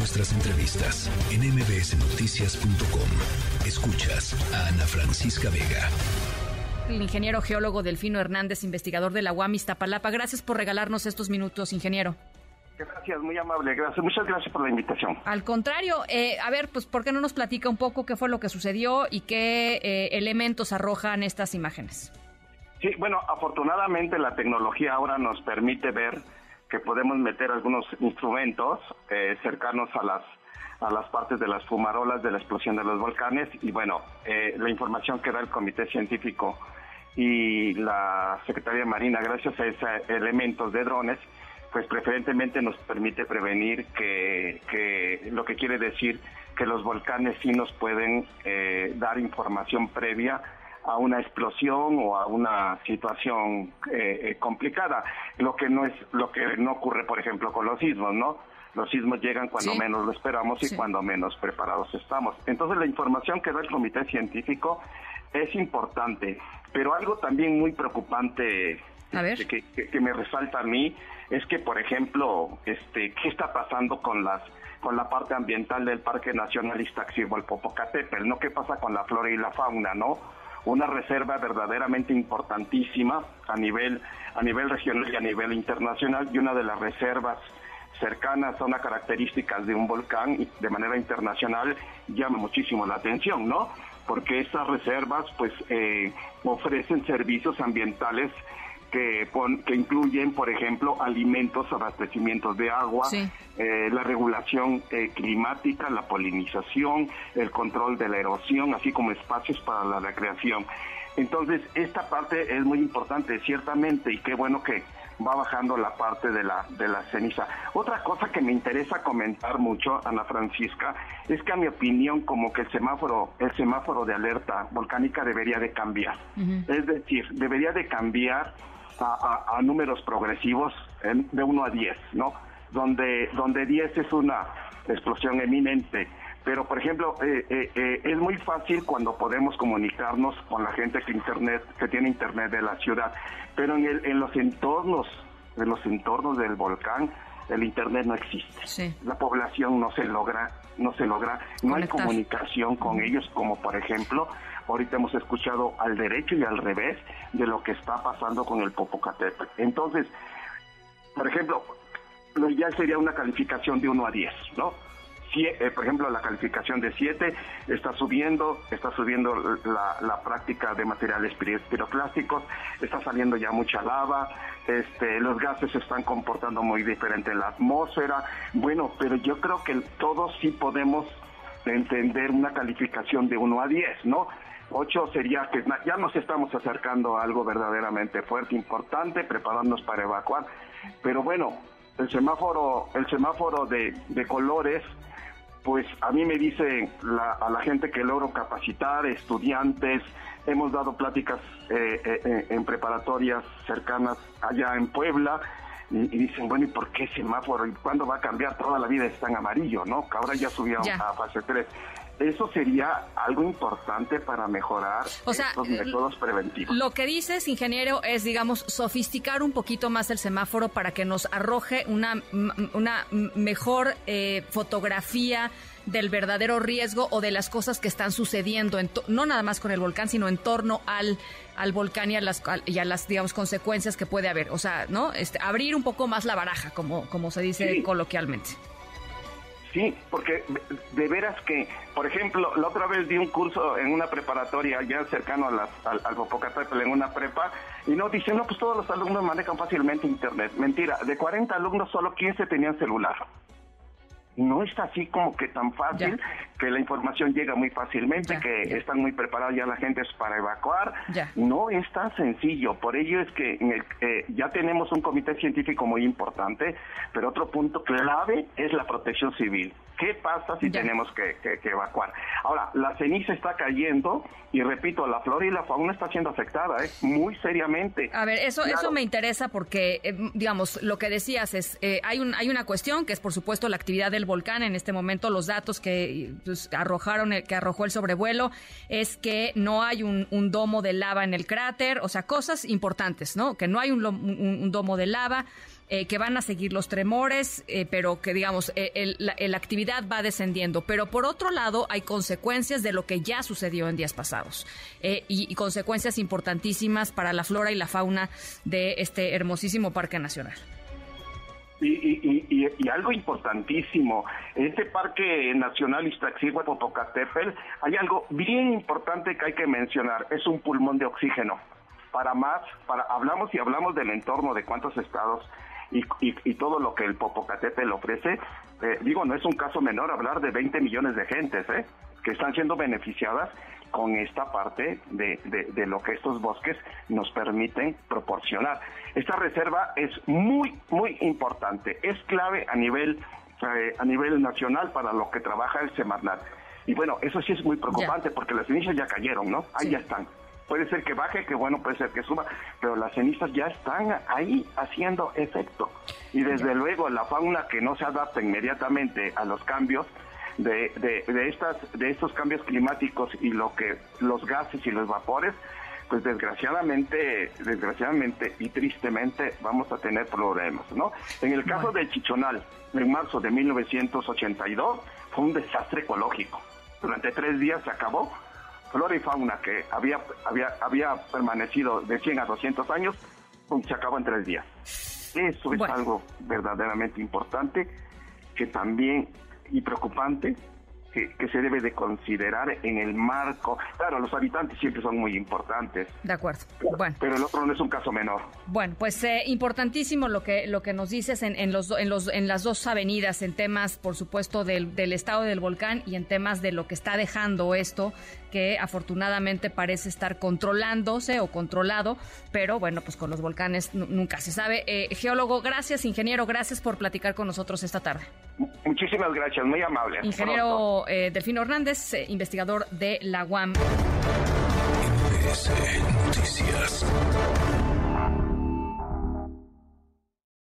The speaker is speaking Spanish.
nuestras entrevistas en mbsnoticias.com. Escuchas a Ana Francisca Vega. El ingeniero geólogo Delfino Hernández, investigador de la UAM Iztapalapa. Gracias por regalarnos estos minutos, ingeniero. Gracias, muy amable, gracias. Muchas gracias por la invitación. Al contrario, eh, a ver, pues, ¿por qué no nos platica un poco qué fue lo que sucedió y qué eh, elementos arrojan estas imágenes? Sí, bueno, afortunadamente la tecnología ahora nos permite ver que podemos meter algunos instrumentos eh, cercanos a las a las partes de las fumarolas de la explosión de los volcanes. Y bueno, eh, la información que da el Comité Científico y la Secretaría Marina, gracias a esos elementos de drones, pues preferentemente nos permite prevenir que, que lo que quiere decir que los volcanes sí nos pueden eh, dar información previa a una explosión o a una situación eh, eh, complicada, lo que no es lo que no ocurre, por ejemplo, con los sismos, ¿no? Los sismos llegan cuando menos lo esperamos y cuando menos preparados estamos. Entonces, la información que da el comité científico es importante, pero algo también muy preocupante Que, que, me resalta a mí es que, por ejemplo, este, ¿qué está pasando con las con la parte ambiental del Parque Nacional Iztaccíhuatl-Popocatépetl? ¿No? ¿Qué pasa con la flora y la fauna, no? Una reserva verdaderamente importantísima a nivel, a nivel regional y a nivel internacional y una de las reservas cercanas a una características de un volcán de manera internacional llama muchísimo la atención, ¿no? Porque esas reservas pues eh, ofrecen servicios ambientales que, que incluyen, por ejemplo, alimentos, abastecimientos de agua, eh, la regulación eh, climática, la polinización, el control de la erosión, así como espacios para la recreación. Entonces, esta parte es muy importante, ciertamente, y qué bueno que va bajando la parte de la, de la ceniza. Otra cosa que me interesa comentar mucho, Ana Francisca, es que a mi opinión como que el semáforo, el semáforo de alerta volcánica debería de cambiar. Es decir, debería de cambiar a, números progresivos de 1 a 10, ¿no? Donde, donde 10 es una explosión eminente. Pero, por ejemplo, eh, eh, eh, es muy fácil cuando podemos comunicarnos con la gente que internet que tiene internet de la ciudad, pero en, el, en los entornos, en los entornos del volcán, el internet no existe. La población no se logra, no se logra, no hay comunicación con ellos, como por ejemplo ahorita hemos escuchado al derecho y al revés de lo que está pasando con el Popocatépetl. Entonces, por ejemplo, lo ideal sería una calificación de 1 a 10, ¿no? Eh, por ejemplo, la calificación de 7 está subiendo, está subiendo la, práctica de materiales piroclásticos, está saliendo ya mucha lava, este, los gases se están comportando muy diferente en la atmósfera. Bueno, pero yo creo que todos sí podemos entender una calificación de 1 a 10, ¿no? Ocho sería que ya nos estamos acercando a algo verdaderamente fuerte, importante, preparándonos para evacuar. Pero bueno, el semáforo, el semáforo de, colores, pues a mí me dice a la gente que logro capacitar, estudiantes, hemos dado pláticas eh, eh, eh, en preparatorias cercanas allá en Puebla, y, dicen, bueno, ¿y por qué semáforo? ¿Y cuándo va a cambiar? Toda la vida está en amarillo, ¿no? Que ahora ya subió a fase 3 eso sería algo importante para mejorar estos métodos preventivos. Lo que dices, ingeniero, es, digamos, sofisticar un poquito más el semáforo para que nos arroje una, una mejor eh, fotografía del verdadero riesgo o de las cosas que están sucediendo, no nada más con el volcán, sino en torno al, al volcán y a las, y a las digamos, consecuencias que puede haber. O sea, ¿no? Este, abrir un poco más la baraja, como, como se dice coloquialmente. Sí, porque de veras que, por ejemplo, la otra vez di un curso en una preparatoria ya cercano a las, al, al Popocatépetl en una prepa y no dicen, no, pues todos los alumnos manejan fácilmente internet. Mentira, de 40 alumnos solo 15 tenían celular no está así como que tan fácil, que la información llega muy fácilmente, que están muy preparados ya la gente para evacuar. No es tan sencillo, por ello es que eh, ya tenemos un comité científico muy importante, pero otro punto clave es la protección civil. ¿Qué pasa si tenemos que, evacuar? Ahora, la ceniza está cayendo y repito, la flora y la fauna está siendo afectada, ¿eh? muy seriamente. A ver, eso, eso me interesa porque, eh, digamos, lo que decías es, eh, hay, un, hay una cuestión que es, por supuesto, la actividad del volcán en este momento, los datos que pues, arrojaron, el, que arrojó el sobrevuelo, es que no hay un, domo de lava en el cráter, o sea, cosas importantes, ¿no? Que no hay un domo de lava. Eh, que van a seguir los tremores, eh, pero que digamos, eh, la, actividad va descendiendo. Pero por otro lado, hay consecuencias de lo que ya sucedió en días pasados y, consecuencias importantísimas para la flora y la fauna de este hermosísimo Parque Nacional. Y, algo importantísimo, en este Parque Nacional Iztaccíhuatl-Popocatépetl hay algo bien importante que hay que mencionar, es un pulmón de oxígeno. Para más, para hablamos y hablamos del entorno de cuántos estados y, todo lo que el Popocatépetl ofrece, eh, digo, no es un caso menor hablar de 20 millones de gentes ¿eh? que están siendo beneficiadas con esta parte de, de, lo que estos bosques nos permiten proporcionar. Esta reserva es muy, muy importante, es clave a nivel, eh, a nivel nacional para lo que trabaja el Semarnat. Y bueno, eso sí es muy preocupante porque las cenizas ya cayeron, ¿no? Ahí ya están. Puede ser que baje, que bueno, puede ser que suba, pero las cenizas ya están ahí haciendo efecto. Y desde luego la fauna que no se adapta inmediatamente a los cambios, de, de, estas, de estos cambios climáticos y lo que los gases y los vapores, pues desgraciadamente, desgraciadamente y tristemente vamos a tener problemas, ¿no? En el caso de Chichonal, en marzo de 1982, fue un desastre ecológico. Durante tres días se acabó flora y fauna que había, había, había permanecido de 100 a 200 años, se acabó en tres días. Eso es algo verdaderamente importante que también y preocupante que, se debe de considerar en el marco. Claro, los habitantes siempre son muy importantes. De acuerdo. Bueno. Pero el otro no es un caso menor. Bueno, pues eh, importantísimo lo que lo que nos dices en, en, los, en, los, en las dos avenidas, en temas, por supuesto, del, del estado del volcán y en temas de lo que está dejando esto, que afortunadamente parece estar controlándose o controlado, pero bueno, pues con los volcanes nunca se sabe. Eh, geólogo, gracias, ingeniero, gracias por platicar con nosotros esta tarde. Muchísimas gracias, muy amable. Ingeniero eh, Delfino Hernández, eh, investigador de la UAM.